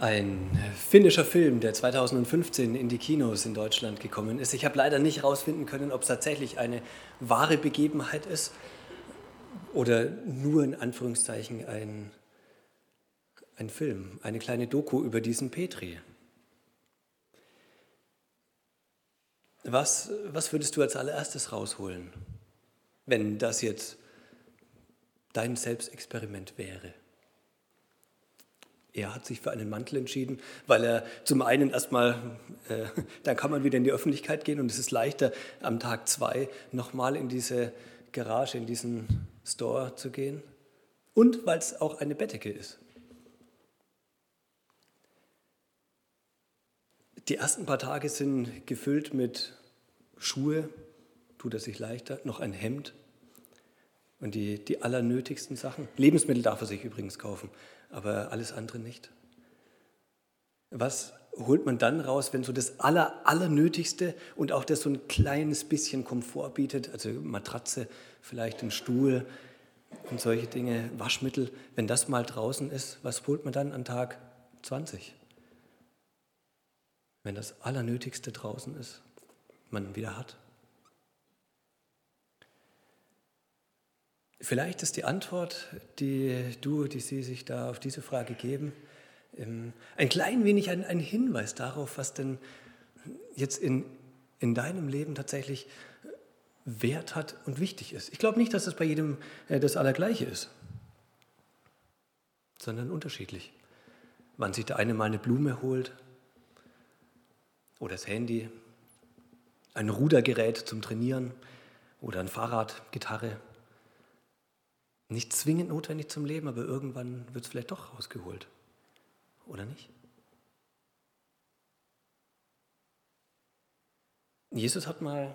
Ein finnischer Film, der 2015 in die Kinos in Deutschland gekommen ist. Ich habe leider nicht herausfinden können, ob es tatsächlich eine wahre Begebenheit ist oder nur in Anführungszeichen ein, ein Film, eine kleine Doku über diesen Petri. Was, was würdest du als allererstes rausholen, wenn das jetzt dein Selbstexperiment wäre? Er hat sich für einen Mantel entschieden, weil er zum einen erstmal, äh, dann kann man wieder in die Öffentlichkeit gehen und es ist leichter, am Tag zwei nochmal in diese Garage, in diesen Store zu gehen. Und weil es auch eine Bettdecke ist. Die ersten paar Tage sind gefüllt mit Schuhe, tut er sich leichter, noch ein Hemd und die, die allernötigsten Sachen. Lebensmittel darf er sich übrigens kaufen aber alles andere nicht. Was holt man dann raus, wenn so das Aller, Allernötigste und auch das so ein kleines bisschen Komfort bietet, also Matratze, vielleicht ein Stuhl und solche Dinge, Waschmittel, wenn das mal draußen ist, was holt man dann an Tag 20? Wenn das Allernötigste draußen ist, man wieder hat. Vielleicht ist die Antwort, die du, die Sie sich da auf diese Frage geben, ähm, ein klein wenig ein, ein Hinweis darauf, was denn jetzt in, in deinem Leben tatsächlich Wert hat und wichtig ist. Ich glaube nicht, dass es bei jedem äh, das Allergleiche ist, sondern unterschiedlich. Wann sich der eine mal eine Blume holt oder das Handy, ein Rudergerät zum Trainieren oder ein Fahrrad, Gitarre nicht zwingend notwendig zum Leben, aber irgendwann wird es vielleicht doch rausgeholt. Oder nicht? Jesus hat mal,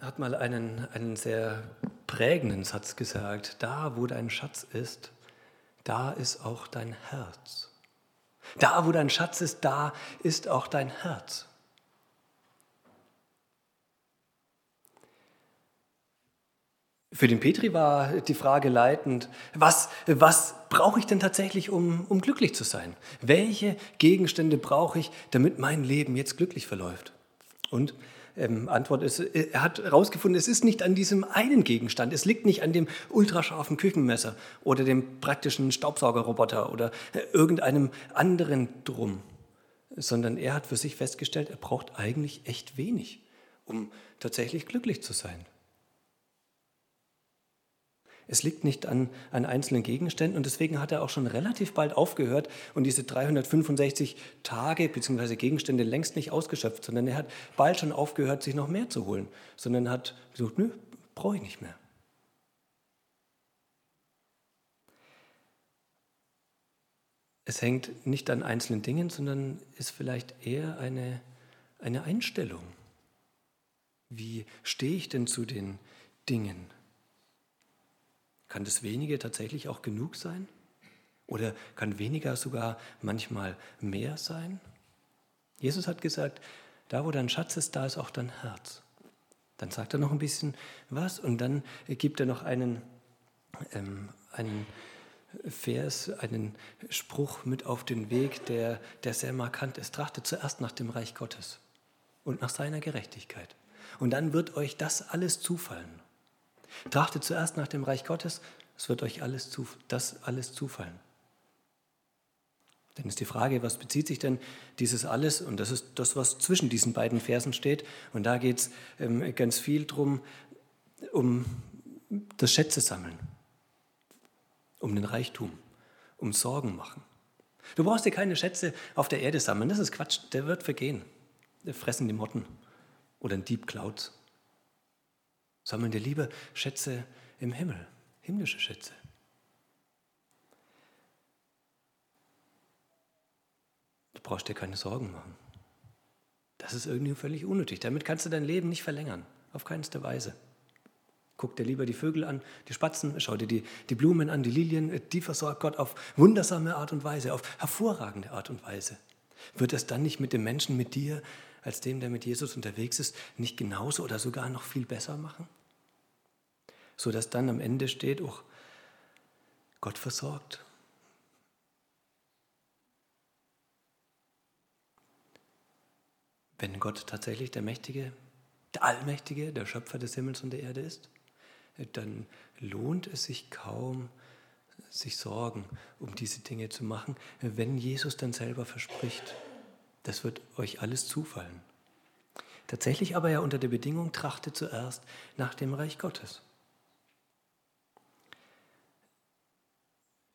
hat mal einen, einen sehr prägenden Satz gesagt. Da, wo dein Schatz ist, da ist auch dein Herz. Da, wo dein Schatz ist, da ist auch dein Herz. Für den Petri war die Frage leitend, was, was brauche ich denn tatsächlich, um, um glücklich zu sein? Welche Gegenstände brauche ich, damit mein Leben jetzt glücklich verläuft? Und ähm, Antwort ist, er hat herausgefunden, es ist nicht an diesem einen Gegenstand, es liegt nicht an dem ultrascharfen Küchenmesser oder dem praktischen Staubsaugerroboter oder äh, irgendeinem anderen Drum, sondern er hat für sich festgestellt, er braucht eigentlich echt wenig, um tatsächlich glücklich zu sein. Es liegt nicht an, an einzelnen Gegenständen und deswegen hat er auch schon relativ bald aufgehört und diese 365 Tage bzw. Gegenstände längst nicht ausgeschöpft, sondern er hat bald schon aufgehört, sich noch mehr zu holen, sondern hat gesagt, nö, brauche ich nicht mehr. Es hängt nicht an einzelnen Dingen, sondern ist vielleicht eher eine, eine Einstellung. Wie stehe ich denn zu den Dingen? Kann das wenige tatsächlich auch genug sein? Oder kann weniger sogar manchmal mehr sein? Jesus hat gesagt, da wo dein Schatz ist, da ist auch dein Herz. Dann sagt er noch ein bisschen was und dann gibt er noch einen, ähm, einen Vers, einen Spruch mit auf den Weg, der, der sehr markant ist. Trachtet zuerst nach dem Reich Gottes und nach seiner Gerechtigkeit. Und dann wird euch das alles zufallen. Trachtet zuerst nach dem Reich Gottes, es wird euch alles zu, das alles zufallen. Dann ist die Frage, was bezieht sich denn dieses alles? Und das ist das, was zwischen diesen beiden Versen steht. Und da geht es ähm, ganz viel darum, um das Schätze sammeln, um den Reichtum, um Sorgen machen. Du brauchst dir keine Schätze auf der Erde sammeln, das ist Quatsch, der wird vergehen. Der fressen die Motten oder ein Dieb klaut Sammeln dir lieber Schätze im Himmel, himmlische Schätze. Du brauchst dir keine Sorgen machen. Das ist irgendwie völlig unnötig. Damit kannst du dein Leben nicht verlängern, auf keinste Weise. Guck dir lieber die Vögel an, die Spatzen, schau dir die, die Blumen an, die Lilien, die versorgt Gott auf wundersame Art und Weise, auf hervorragende Art und Weise. Wird es dann nicht mit dem Menschen, mit dir, als dem, der mit Jesus unterwegs ist, nicht genauso oder sogar noch viel besser machen? Sodass dann am Ende steht, oh, Gott versorgt. Wenn Gott tatsächlich der Mächtige, der Allmächtige, der Schöpfer des Himmels und der Erde ist, dann lohnt es sich kaum, sich Sorgen um diese Dinge zu machen, wenn Jesus dann selber verspricht, das wird euch alles zufallen. Tatsächlich aber ja unter der Bedingung, trachte zuerst nach dem Reich Gottes.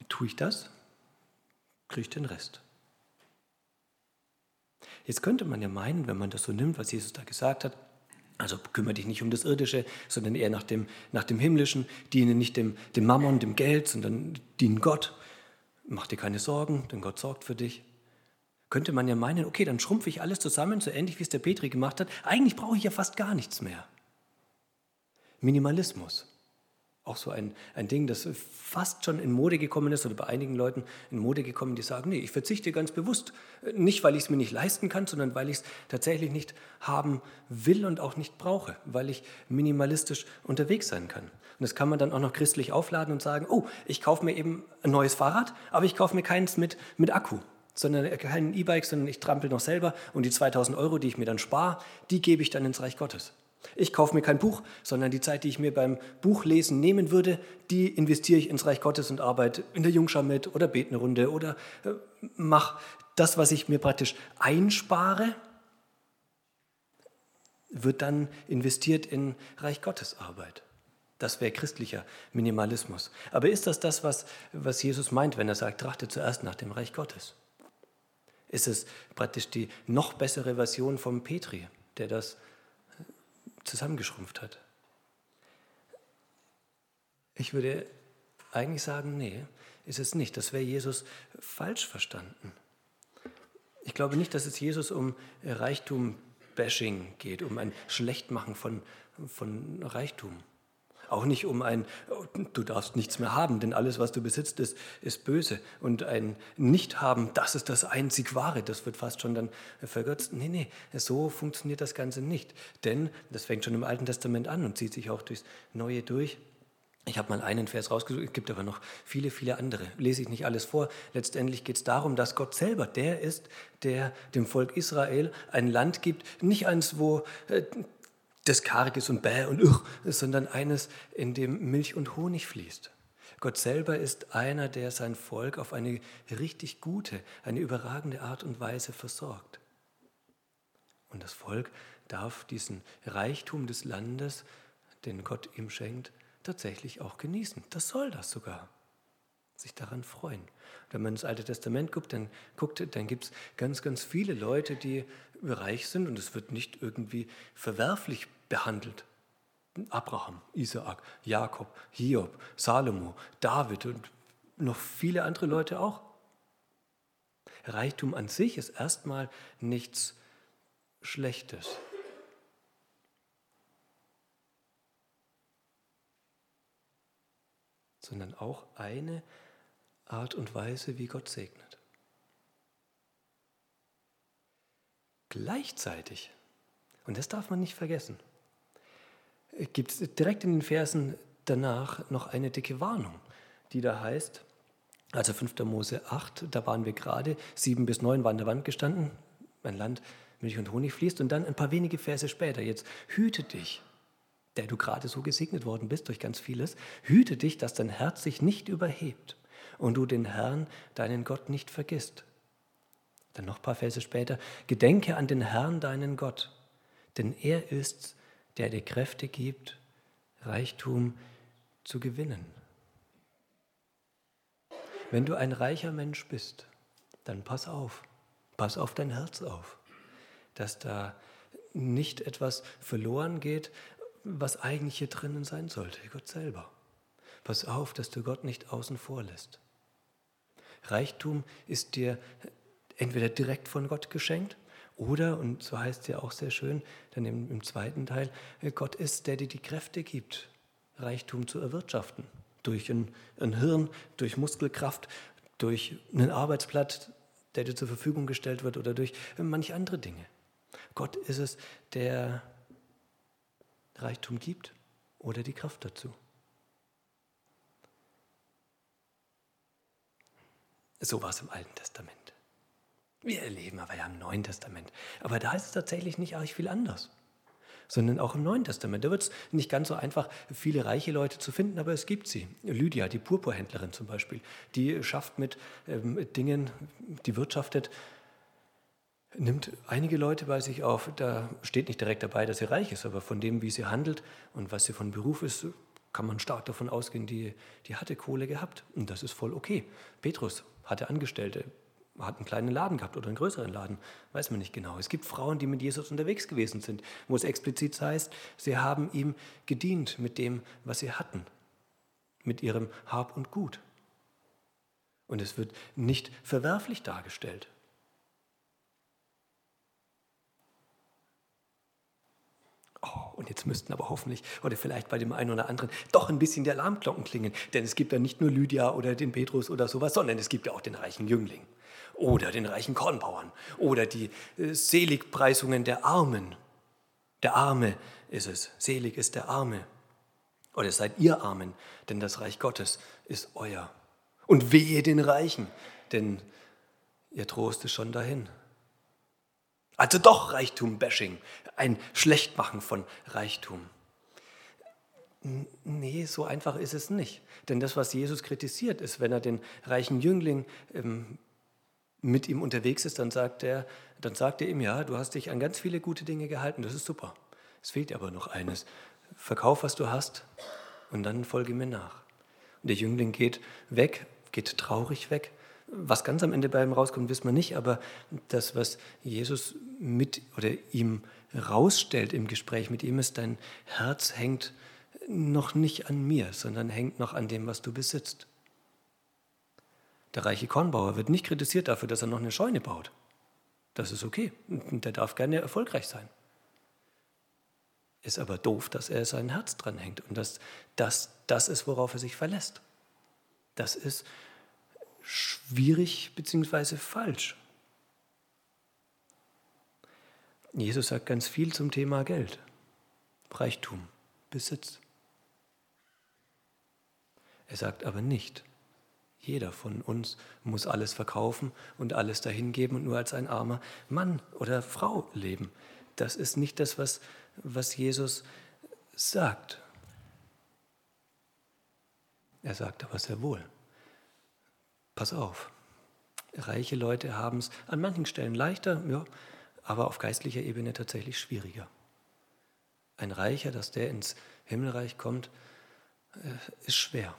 Tue ich das, kriege ich den Rest. Jetzt könnte man ja meinen, wenn man das so nimmt, was Jesus da gesagt hat, also kümmere dich nicht um das Irdische, sondern eher nach dem, nach dem Himmlischen, diene nicht dem, dem Mammon, dem Geld, sondern diene Gott. Mach dir keine Sorgen, denn Gott sorgt für dich. Könnte man ja meinen, okay, dann schrumpfe ich alles zusammen, so ähnlich wie es der Petri gemacht hat. Eigentlich brauche ich ja fast gar nichts mehr. Minimalismus. Auch so ein, ein Ding, das fast schon in Mode gekommen ist oder bei einigen Leuten in Mode gekommen, die sagen, nee, ich verzichte ganz bewusst. Nicht, weil ich es mir nicht leisten kann, sondern weil ich es tatsächlich nicht haben will und auch nicht brauche, weil ich minimalistisch unterwegs sein kann. Und das kann man dann auch noch christlich aufladen und sagen, oh, ich kaufe mir eben ein neues Fahrrad, aber ich kaufe mir keins mit, mit Akku sondern kein E-Bike, sondern ich trampel noch selber und die 2000 Euro, die ich mir dann spare, die gebe ich dann ins Reich Gottes. Ich kaufe mir kein Buch, sondern die Zeit, die ich mir beim Buchlesen nehmen würde, die investiere ich ins Reich Gottes und arbeite in der Jungschau mit oder bete eine Runde oder äh, mache das, was ich mir praktisch einspare, wird dann investiert in Reich Gottes Arbeit. Das wäre christlicher Minimalismus. Aber ist das das, was, was Jesus meint, wenn er sagt, trachte zuerst nach dem Reich Gottes? Ist es praktisch die noch bessere Version vom Petri, der das zusammengeschrumpft hat. Ich würde eigentlich sagen, nee, ist es nicht. Das wäre Jesus falsch verstanden. Ich glaube nicht, dass es Jesus um Reichtum-Bashing geht, um ein Schlechtmachen von, von Reichtum. Auch nicht um ein, du darfst nichts mehr haben, denn alles, was du besitzt, ist, ist böse. Und ein Nicht-Haben, das ist das einzig Wahre, das wird fast schon dann vergötzt. Nee, nee, so funktioniert das Ganze nicht. Denn das fängt schon im Alten Testament an und zieht sich auch durchs Neue durch. Ich habe mal einen Vers rausgesucht, es gibt aber noch viele, viele andere. Lese ich nicht alles vor. Letztendlich geht es darum, dass Gott selber der ist, der dem Volk Israel ein Land gibt, nicht eins, wo äh, das karg ist und bäh und uch, sondern eines, in dem Milch und Honig fließt. Gott selber ist einer, der sein Volk auf eine richtig gute, eine überragende Art und Weise versorgt. Und das Volk darf diesen Reichtum des Landes, den Gott ihm schenkt, tatsächlich auch genießen. Das soll das sogar. Sich daran freuen. Wenn man ins Alte Testament guckt, dann, dann gibt es ganz, ganz viele Leute, die reich sind und es wird nicht irgendwie verwerflich behandelt. Abraham, Isaak, Jakob, Hiob, Salomo, David und noch viele andere Leute auch. Reichtum an sich ist erstmal nichts Schlechtes. sondern auch eine Art und Weise, wie Gott segnet. Gleichzeitig, und das darf man nicht vergessen, gibt es direkt in den Versen danach noch eine dicke Warnung, die da heißt, also 5. Mose 8, da waren wir gerade, 7 bis 9 waren an der Wand gestanden, ein Land, Milch und Honig fließt, und dann ein paar wenige Verse später, jetzt hüte dich, der du gerade so gesegnet worden bist durch ganz vieles, hüte dich, dass dein Herz sich nicht überhebt und du den Herrn, deinen Gott, nicht vergisst. Dann noch ein paar Verse später, gedenke an den Herrn, deinen Gott, denn er ist's, der dir Kräfte gibt, Reichtum zu gewinnen. Wenn du ein reicher Mensch bist, dann pass auf, pass auf dein Herz auf, dass da nicht etwas verloren geht, was eigentlich hier drinnen sein sollte, Gott selber. Pass auf, dass du Gott nicht außen vor lässt. Reichtum ist dir entweder direkt von Gott geschenkt oder, und so heißt es ja auch sehr schön, dann im, im zweiten Teil, äh, Gott ist, der dir die Kräfte gibt, Reichtum zu erwirtschaften. Durch ein, ein Hirn, durch Muskelkraft, durch einen Arbeitsplatz, der dir zur Verfügung gestellt wird oder durch manche andere Dinge. Gott ist es, der Reichtum gibt oder die Kraft dazu. So war es im Alten Testament. Wir erleben aber ja im Neuen Testament. Aber da ist es tatsächlich nicht arg viel anders. Sondern auch im Neuen Testament. Da wird es nicht ganz so einfach, viele reiche Leute zu finden, aber es gibt sie. Lydia, die Purpurhändlerin zum Beispiel, die schafft mit ähm, Dingen, die wirtschaftet, nimmt einige Leute bei sich auf. Da steht nicht direkt dabei, dass sie reich ist, aber von dem, wie sie handelt und was sie von Beruf ist, kann man stark davon ausgehen, die, die hatte Kohle gehabt. Und das ist voll okay. Petrus hatte Angestellte, hat einen kleinen Laden gehabt oder einen größeren Laden, weiß man nicht genau. Es gibt Frauen, die mit Jesus unterwegs gewesen sind, wo es explizit heißt, sie haben ihm gedient mit dem, was sie hatten, mit ihrem Hab und Gut. Und es wird nicht verwerflich dargestellt. Oh, und jetzt müssten aber hoffentlich oder vielleicht bei dem einen oder anderen doch ein bisschen die Alarmglocken klingen. Denn es gibt ja nicht nur Lydia oder den Petrus oder sowas, sondern es gibt ja auch den reichen Jüngling oder den reichen Kornbauern oder die äh, Seligpreisungen der Armen. Der Arme ist es, selig ist der Arme. Oder seid ihr Armen, denn das Reich Gottes ist euer. Und wehe den Reichen, denn ihr Trost ist schon dahin. Also doch Reichtum-Bashing, ein Schlechtmachen von Reichtum. Nee, so einfach ist es nicht. Denn das, was Jesus kritisiert, ist, wenn er den reichen Jüngling ähm, mit ihm unterwegs ist, dann sagt, er, dann sagt er ihm, ja, du hast dich an ganz viele gute Dinge gehalten, das ist super. Es fehlt aber noch eines. Verkauf, was du hast und dann folge mir nach. Und der Jüngling geht weg, geht traurig weg was ganz am Ende bei ihm rauskommt, wissen wir nicht, aber das, was Jesus mit oder ihm rausstellt im Gespräch mit ihm, ist, dein Herz hängt noch nicht an mir, sondern hängt noch an dem, was du besitzt. Der reiche Kornbauer wird nicht kritisiert dafür, dass er noch eine Scheune baut. Das ist okay. Der darf gerne erfolgreich sein. Ist aber doof, dass er sein Herz dran hängt und dass das das ist, worauf er sich verlässt. Das ist schwierig bzw. falsch. Jesus sagt ganz viel zum Thema Geld, Reichtum, Besitz. Er sagt aber nicht, jeder von uns muss alles verkaufen und alles dahingeben und nur als ein armer Mann oder Frau leben. Das ist nicht das, was, was Jesus sagt. Er sagt aber sehr wohl, Pass auf, reiche Leute haben es an manchen Stellen leichter, ja, aber auf geistlicher Ebene tatsächlich schwieriger. Ein Reicher, dass der ins Himmelreich kommt, äh, ist schwer.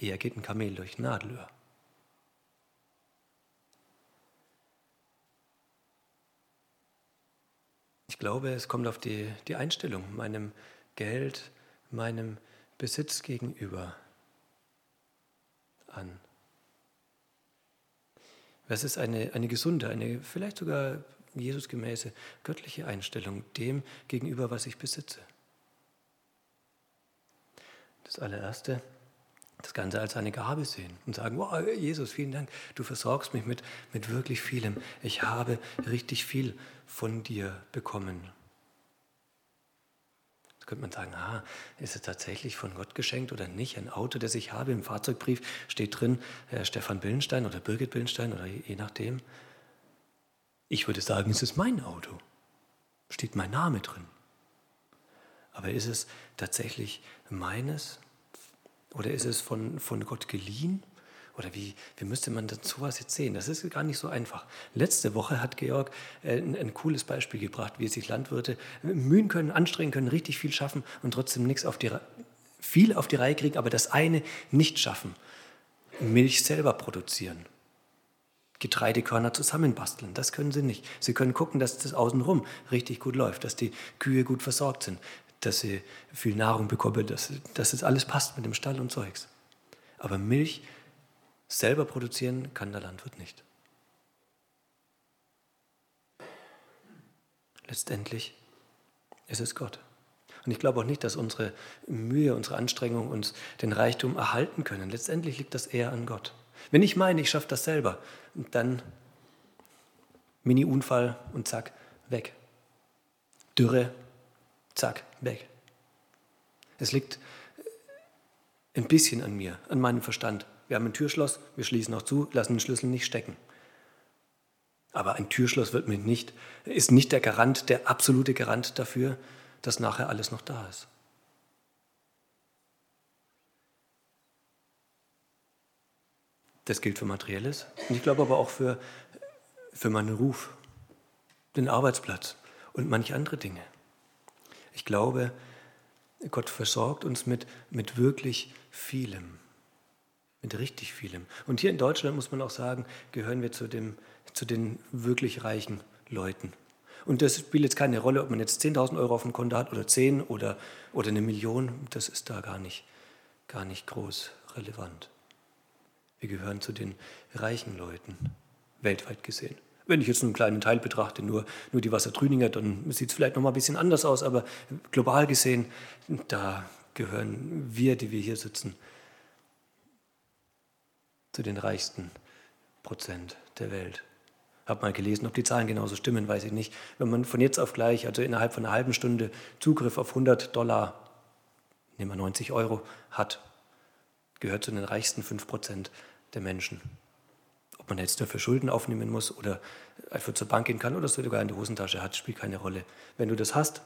Eher geht ein Kamel durch Nadelöhr. Ich glaube, es kommt auf die, die Einstellung meinem Geld, meinem Besitz gegenüber an. Was ist eine, eine gesunde, eine vielleicht sogar Jesusgemäße göttliche Einstellung dem gegenüber, was ich besitze? Das allererste, das Ganze als eine Gabe sehen und sagen, wow, Jesus, vielen Dank, du versorgst mich mit, mit wirklich vielem. Ich habe richtig viel von dir bekommen könnte man sagen, ah, ist es tatsächlich von Gott geschenkt oder nicht? Ein Auto, das ich habe, im Fahrzeugbrief steht drin, Herr Stefan Billenstein oder Birgit Billenstein oder je nachdem. Ich würde sagen, es ist mein Auto. Steht mein Name drin. Aber ist es tatsächlich meines? Oder ist es von, von Gott geliehen? Oder wie, wie müsste man das sowas jetzt sehen? Das ist gar nicht so einfach. Letzte Woche hat Georg äh, ein, ein, cooles Beispiel gebracht, wie sich Landwirte mühen können, anstrengen können, richtig viel schaffen und trotzdem nichts auf die, viel auf die Reihe kriegen, aber das eine nicht schaffen. Milch selber produzieren. Getreidekörner zusammenbasteln. Das können sie nicht. Sie können gucken, dass das außenrum richtig gut läuft, dass die Kühe gut versorgt sind, dass sie viel Nahrung bekommen, dass, dass es alles passt mit dem Stall und Zeugs. Aber Milch Selber produzieren kann der Landwirt nicht. Letztendlich ist es Gott. Und ich glaube auch nicht, dass unsere Mühe, unsere Anstrengung uns den Reichtum erhalten können. Letztendlich liegt das eher an Gott. Wenn ich meine, ich schaffe das selber, dann Mini-Unfall und zack, weg. Dürre, zack, weg. Es liegt ein bisschen an mir, an meinem Verstand, Wir haben ein Türschloss, wir schließen auch zu, lassen den Schlüssel nicht stecken. Aber ein Türschloss wird mit nicht, ist nicht der Garant, der absolute Garant dafür, dass nachher alles noch da ist. Das gilt für Materielles und ich glaube aber auch für, für meinen Ruf, den Arbeitsplatz und manche andere Dinge. Ich glaube, Gott versorgt uns mit, mit wirklich vielem, mit richtig vielem. Und hier in Deutschland muss man auch sagen, gehören wir zu, dem, zu den wirklich reichen Leuten. Und das spielt jetzt keine Rolle, ob man jetzt 10.000 Euro auf dem Konto hat oder 10 oder, oder eine Million. Das ist da gar nicht, gar nicht groß relevant. Wir gehören zu den reichen Leuten, weltweit gesehen. Wenn ich jetzt einen kleinen Teil betrachte, nur, nur die Wassertrüninger, dann sieht es vielleicht noch mal ein bisschen anders aus, aber global gesehen, da gehören wir, die wir hier sitzen, zu den reichsten Prozent der Welt. Habe mal gelesen, ob die Zahlen genauso stimmen, weiß ich nicht. Wenn man von jetzt auf gleich, also innerhalb von einer halben Stunde Zugriff auf 100 Dollar, nehmen wir 90 Euro, hat, gehört zu den reichsten 5 Prozent der Menschen. Man jetzt dafür Schulden aufnehmen muss oder einfach zur Bank gehen kann oder sogar in die Hosentasche hat, spielt keine Rolle. Wenn du das hast,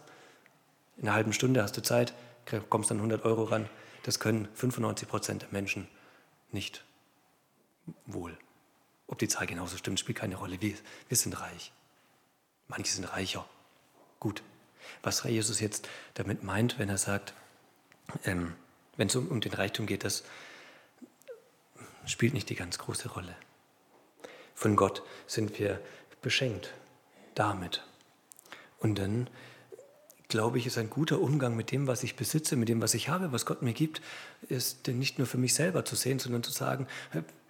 in einer halben Stunde hast du Zeit, kommst dann 100 Euro ran, das können 95 Prozent der Menschen nicht wohl. Ob die Zahl genauso stimmt, spielt keine Rolle. Wir, wir sind reich. Manche sind reicher. Gut. Was Jesus jetzt damit meint, wenn er sagt, ähm, wenn es um, um den Reichtum geht, das spielt nicht die ganz große Rolle. Von Gott sind wir beschenkt damit. Und dann glaube ich, ist ein guter Umgang mit dem, was ich besitze, mit dem, was ich habe, was Gott mir gibt, ist nicht nur für mich selber zu sehen, sondern zu sagen,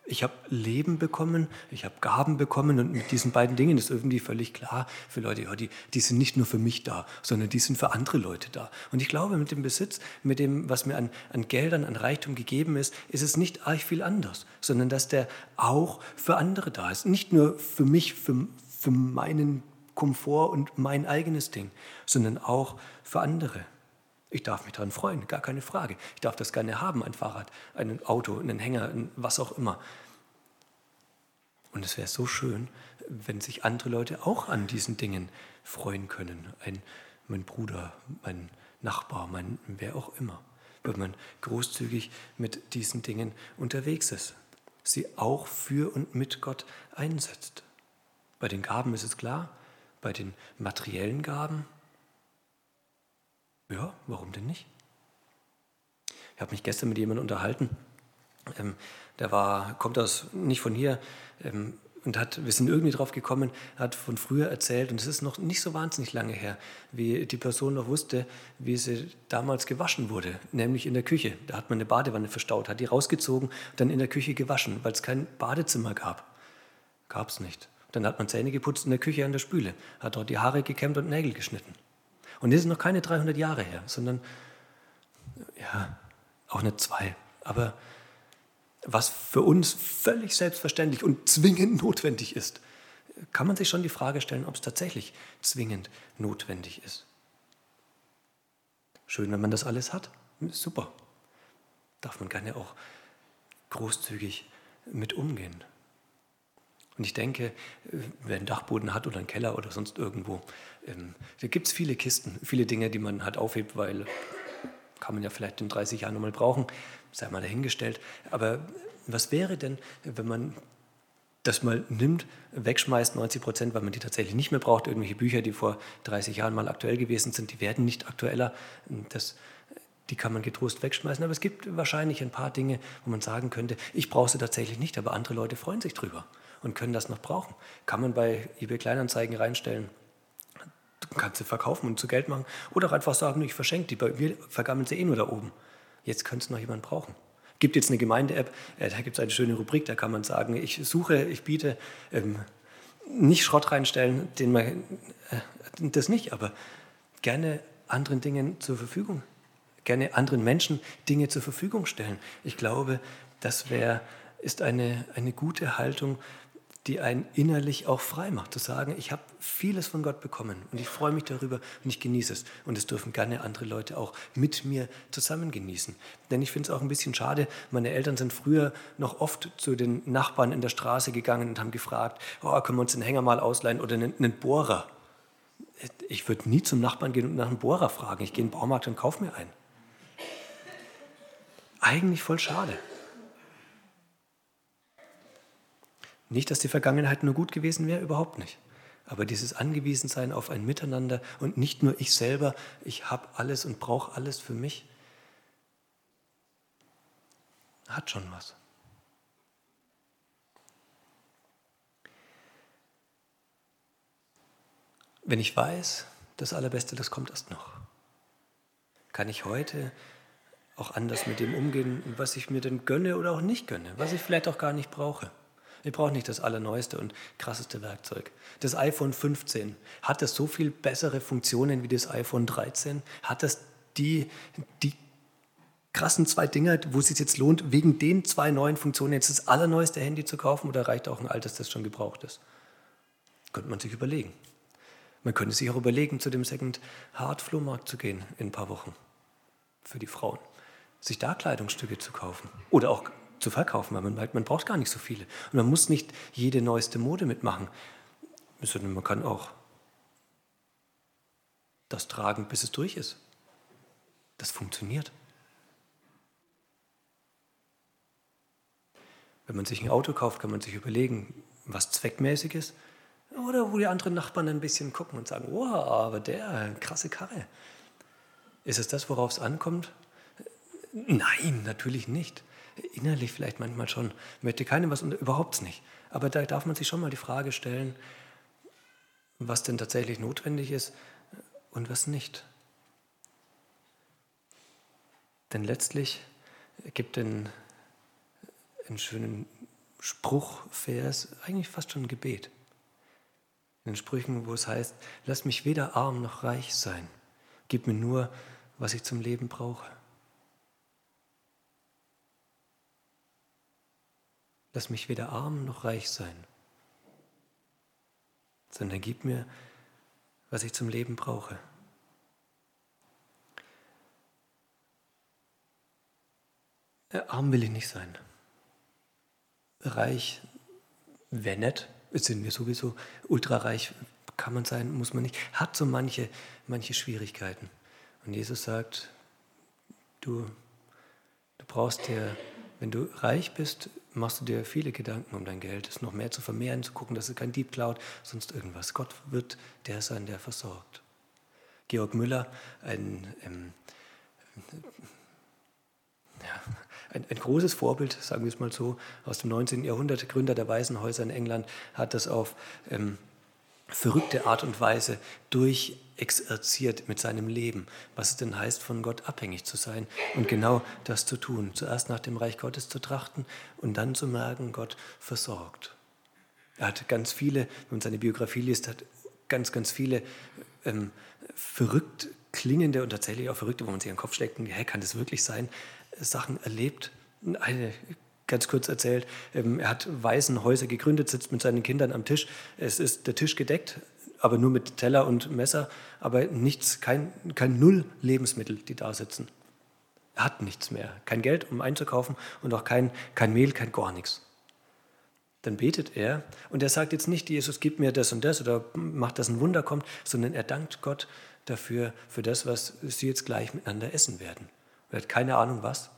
ich habe Leben bekommen, ich habe Gaben bekommen und mit diesen beiden Dingen ist irgendwie völlig klar für Leute, ja, die, die sind nicht nur für mich da, sondern die sind für andere Leute da. Und ich glaube, mit dem Besitz, mit dem, was mir an, an Geldern, an Reichtum gegeben ist, ist es nicht arg viel anders, sondern dass der auch für andere da ist. Nicht nur für mich, für, für meinen Komfort und mein eigenes Ding, sondern auch für andere. Ich darf mich daran freuen, gar keine Frage. Ich darf das gerne haben, ein Fahrrad, ein Auto, einen Hänger, was auch immer. Und es wäre so schön, wenn sich andere Leute auch an diesen Dingen freuen können. Ein, mein Bruder, mein Nachbar, mein wer auch immer. Wenn man großzügig mit diesen Dingen unterwegs ist. Sie auch für und mit Gott einsetzt. Bei den Gaben ist es klar, bei den materiellen Gaben ja, warum denn nicht? Ich habe mich gestern mit jemandem unterhalten. Ähm, der war, kommt aus nicht von hier ähm, und hat, wir sind irgendwie drauf gekommen, hat von früher erzählt und es ist noch nicht so wahnsinnig lange her, wie die Person noch wusste, wie sie damals gewaschen wurde, nämlich in der Küche. Da hat man eine Badewanne verstaut, hat die rausgezogen, dann in der Küche gewaschen, weil es kein Badezimmer gab. Gab es nicht. Dann hat man Zähne geputzt in der Küche an der Spüle, hat dort die Haare gekämmt und Nägel geschnitten. Und das ist noch keine 300 Jahre her, sondern ja, auch nicht zwei. Aber was für uns völlig selbstverständlich und zwingend notwendig ist, kann man sich schon die Frage stellen, ob es tatsächlich zwingend notwendig ist. Schön, wenn man das alles hat. Super. Darf man gerne auch großzügig mit umgehen. Und ich denke, wer einen Dachboden hat oder einen Keller oder sonst irgendwo, ähm, da gibt es viele Kisten, viele Dinge, die man halt aufhebt, weil kann man ja vielleicht in 30 Jahren nochmal brauchen, sei mal dahingestellt. Aber was wäre denn, wenn man das mal nimmt, wegschmeißt, 90 Prozent, weil man die tatsächlich nicht mehr braucht. Irgendwelche Bücher, die vor 30 Jahren mal aktuell gewesen sind, die werden nicht aktueller. Das, die kann man getrost wegschmeißen. Aber es gibt wahrscheinlich ein paar Dinge, wo man sagen könnte, ich brauche sie tatsächlich nicht, aber andere Leute freuen sich drüber und können das noch brauchen. Kann man bei eBay Kleinanzeigen reinstellen. Du kannst sie verkaufen und zu Geld machen. Oder auch einfach sagen, ich verschenke die. Bei mir vergammeln sie eh nur da oben. Jetzt könnte es noch jemand brauchen. Gibt jetzt eine Gemeinde-App, äh, da gibt es eine schöne Rubrik, da kann man sagen, ich suche, ich biete, ähm, nicht Schrott reinstellen, den man, äh, das nicht, aber gerne anderen Dingen zur Verfügung, gerne anderen Menschen Dinge zur Verfügung stellen. Ich glaube, das wär, ist eine, eine gute Haltung, die einen innerlich auch frei macht, zu sagen, ich habe vieles von Gott bekommen und ich freue mich darüber und ich genieße es. Und es dürfen gerne andere Leute auch mit mir zusammen genießen. Denn ich finde es auch ein bisschen schade, meine Eltern sind früher noch oft zu den Nachbarn in der Straße gegangen und haben gefragt, oh, können wir uns den Hänger mal ausleihen oder einen, einen Bohrer. Ich würde nie zum Nachbarn gehen und nach einem Bohrer fragen. Ich gehe in den Baumarkt und kaufe mir einen. Eigentlich voll schade. Nicht, dass die Vergangenheit nur gut gewesen wäre, überhaupt nicht. Aber dieses Angewiesensein auf ein Miteinander und nicht nur ich selber, ich habe alles und brauche alles für mich, hat schon was. Wenn ich weiß, das Allerbeste, das kommt erst noch, kann ich heute auch anders mit dem umgehen, was ich mir denn gönne oder auch nicht gönne, was ich vielleicht auch gar nicht brauche. Ich brauche nicht das allerneueste und krasseste Werkzeug. Das iPhone 15, hat das so viel bessere Funktionen wie das iPhone 13? Hat das die, die krassen zwei Dinger, wo es sich jetzt lohnt, wegen den zwei neuen Funktionen jetzt das allerneueste Handy zu kaufen oder reicht auch ein altes, das schon gebraucht ist? Könnte man sich überlegen. Man könnte sich auch überlegen, zu dem Second Hard Flohmarkt zu gehen in ein paar Wochen für die Frauen. Sich da Kleidungsstücke zu kaufen oder auch zu verkaufen, weil man merkt, man braucht gar nicht so viele. Und man muss nicht jede neueste Mode mitmachen, sondern man kann auch das tragen, bis es durch ist. Das funktioniert. Wenn man sich ein Auto kauft, kann man sich überlegen, was zweckmäßig ist. Oder wo die anderen Nachbarn ein bisschen gucken und sagen, wow, aber der, krasse Karre. Ist es das, worauf es ankommt? Nein, natürlich nicht. Innerlich vielleicht manchmal schon. Möchte keinem was und überhaupt nicht. Aber da darf man sich schon mal die Frage stellen, was denn tatsächlich notwendig ist und was nicht. Denn letztlich gibt ein, einen schönen Spruchvers, eigentlich fast schon ein Gebet. In den Sprüchen, wo es heißt, lass mich weder arm noch reich sein, gib mir nur, was ich zum Leben brauche. Lass mich weder arm noch reich sein, sondern gib mir, was ich zum Leben brauche. Arm will ich nicht sein. Reich wäre nett, sind wir sowieso. Ultrareich kann man sein, muss man nicht. Hat so manche, manche Schwierigkeiten. Und Jesus sagt, du, du brauchst dir wenn du reich bist, machst du dir viele Gedanken um dein Geld, es noch mehr zu vermehren, zu gucken, dass es kein Dieb klaut, sonst irgendwas. Gott wird der sein, der versorgt. Georg Müller, ein, ähm, ja, ein, ein, großes Vorbild, sagen wir es mal so, aus dem 19. Jahrhundert, Gründer der Waisenhäuser in England, hat das auf ähm, verrückte Art und Weise durchexerziert mit seinem Leben, was es denn heißt, von Gott abhängig zu sein und genau das zu tun. Zuerst nach dem Reich Gottes zu trachten und dann zu merken, Gott versorgt. Er hat ganz viele, wenn man seine Biografie liest, hat ganz, ganz viele ähm, verrückt klingende und tatsächlich auch verrückte, wo man sich den Kopf schlägt, hä, kann das wirklich sein, Sachen erlebt. Eine ganz kurz erzählt, ähm, er hat Waisenhäuser gegründet, sitzt mit seinen Kindern am Tisch. Es ist der Tisch gedeckt, aber nur mit Teller und Messer, aber nichts, kein, kein Null Lebensmittel, die da sitzen. Er hat nichts mehr, kein Geld, um einzukaufen und auch kein, kein Mehl, kein gar nichts. Dann betet er und er sagt jetzt nicht, Jesus, gib mir das und das oder macht, dass ein Wunder kommt, sondern er dankt Gott dafür, für das, was sie jetzt gleich miteinander essen werden. Er hat keine Ahnung was.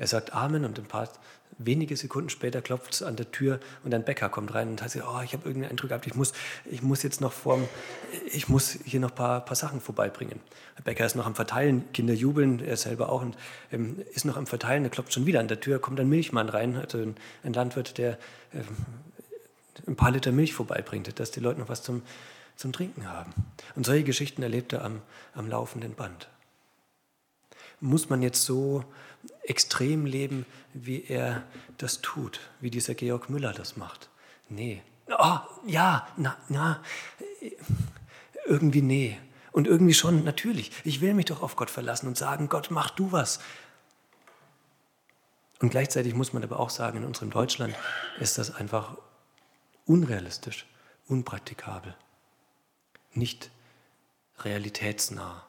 Er sagt Amen und ein paar wenige Sekunden später klopft es an der Tür und ein Bäcker kommt rein und sagt, oh, ich habe irgendeinen Eindruck gehabt, ich muss, ich muss jetzt noch vorm, ich muss hier noch ein paar, paar Sachen vorbeibringen. Der Bäcker ist noch am Verteilen, Kinder jubeln, er selber auch und ähm, ist noch am Verteilen, er klopft schon wieder an der Tür, kommt ein Milchmann rein, also ein, ein Landwirt, der ähm, ein paar Liter Milch vorbeibringt, dass die Leute noch was zum, zum Trinken haben. Und solche Geschichten erlebt er am, am laufenden Band. Muss man jetzt so extrem leben, wie er das tut, wie dieser Georg Müller das macht. Nee. Oh, ja, na, na, irgendwie nee. Und irgendwie schon, natürlich. Ich will mich doch auf Gott verlassen und sagen, Gott, mach du was. Und gleichzeitig muss man aber auch sagen, in unserem Deutschland ist das einfach unrealistisch, unpraktikabel, nicht realitätsnah.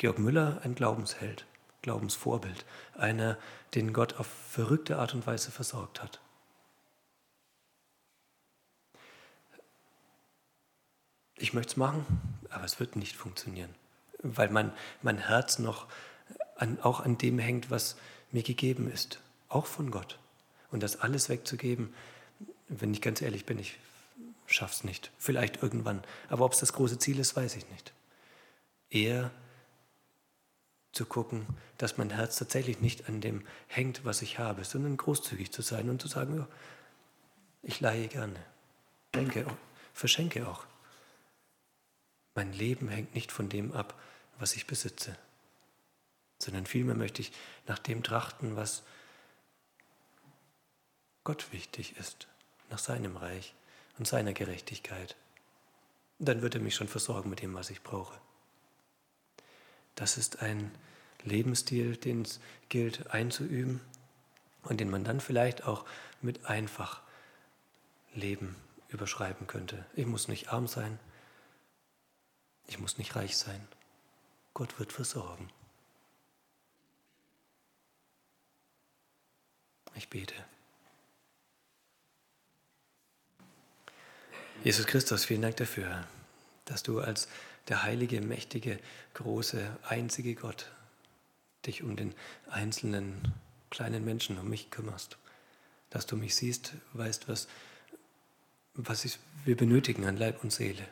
Georg Müller, ein Glaubensheld, Glaubensvorbild, einer, den Gott auf verrückte Art und Weise versorgt hat. Ich möchte es machen, aber es wird nicht funktionieren, weil mein, mein Herz noch an, auch an dem hängt, was mir gegeben ist, auch von Gott. Und das alles wegzugeben, wenn ich ganz ehrlich bin, ich schaff's nicht. Vielleicht irgendwann. Aber ob es das große Ziel ist, weiß ich nicht. Eher zu gucken, dass mein Herz tatsächlich nicht an dem hängt, was ich habe, sondern großzügig zu sein und zu sagen, ja, ich leihe gerne, denke, verschenke auch. Mein Leben hängt nicht von dem ab, was ich besitze, sondern vielmehr möchte ich nach dem trachten, was Gott wichtig ist, nach seinem Reich und seiner Gerechtigkeit. Dann wird er mich schon versorgen mit dem, was ich brauche. Das ist ein Lebensstil, den es gilt einzuüben und den man dann vielleicht auch mit einfach Leben überschreiben könnte. Ich muss nicht arm sein, ich muss nicht reich sein. Gott wird versorgen. Ich bete. Jesus Christus, vielen Dank dafür, dass du als der heilige, mächtige, große, einzige Gott dich um den einzelnen kleinen Menschen, um mich kümmerst. Dass du mich siehst, weißt, was, was ich, wir benötigen an Leib und Seele.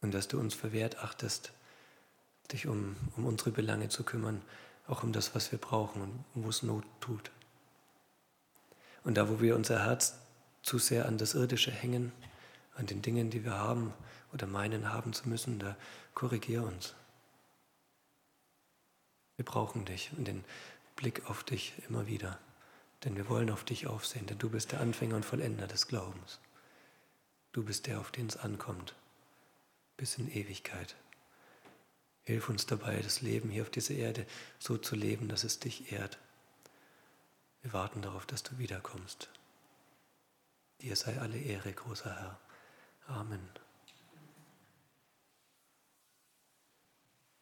Und dass du uns verwehrt achtest, dich um, um unsere Belange zu kümmern, auch um das, was wir brauchen und wo es Not tut. Und da, wo wir unser Herz zu sehr an das Irdische hängen, an den Dingen, die wir haben oder meinen haben zu müssen, da korrigier uns. Wir brauchen dich und den Blick auf dich immer wieder, denn wir wollen auf dich aufsehen, denn du bist der Anfänger und Vollender des Glaubens. Du bist der, auf den es ankommt, bis in Ewigkeit. Hilf uns dabei, das Leben hier auf dieser Erde so zu leben, dass es dich ehrt. Wir warten darauf, dass du wiederkommst. Dir sei alle Ehre, großer Herr. Amen.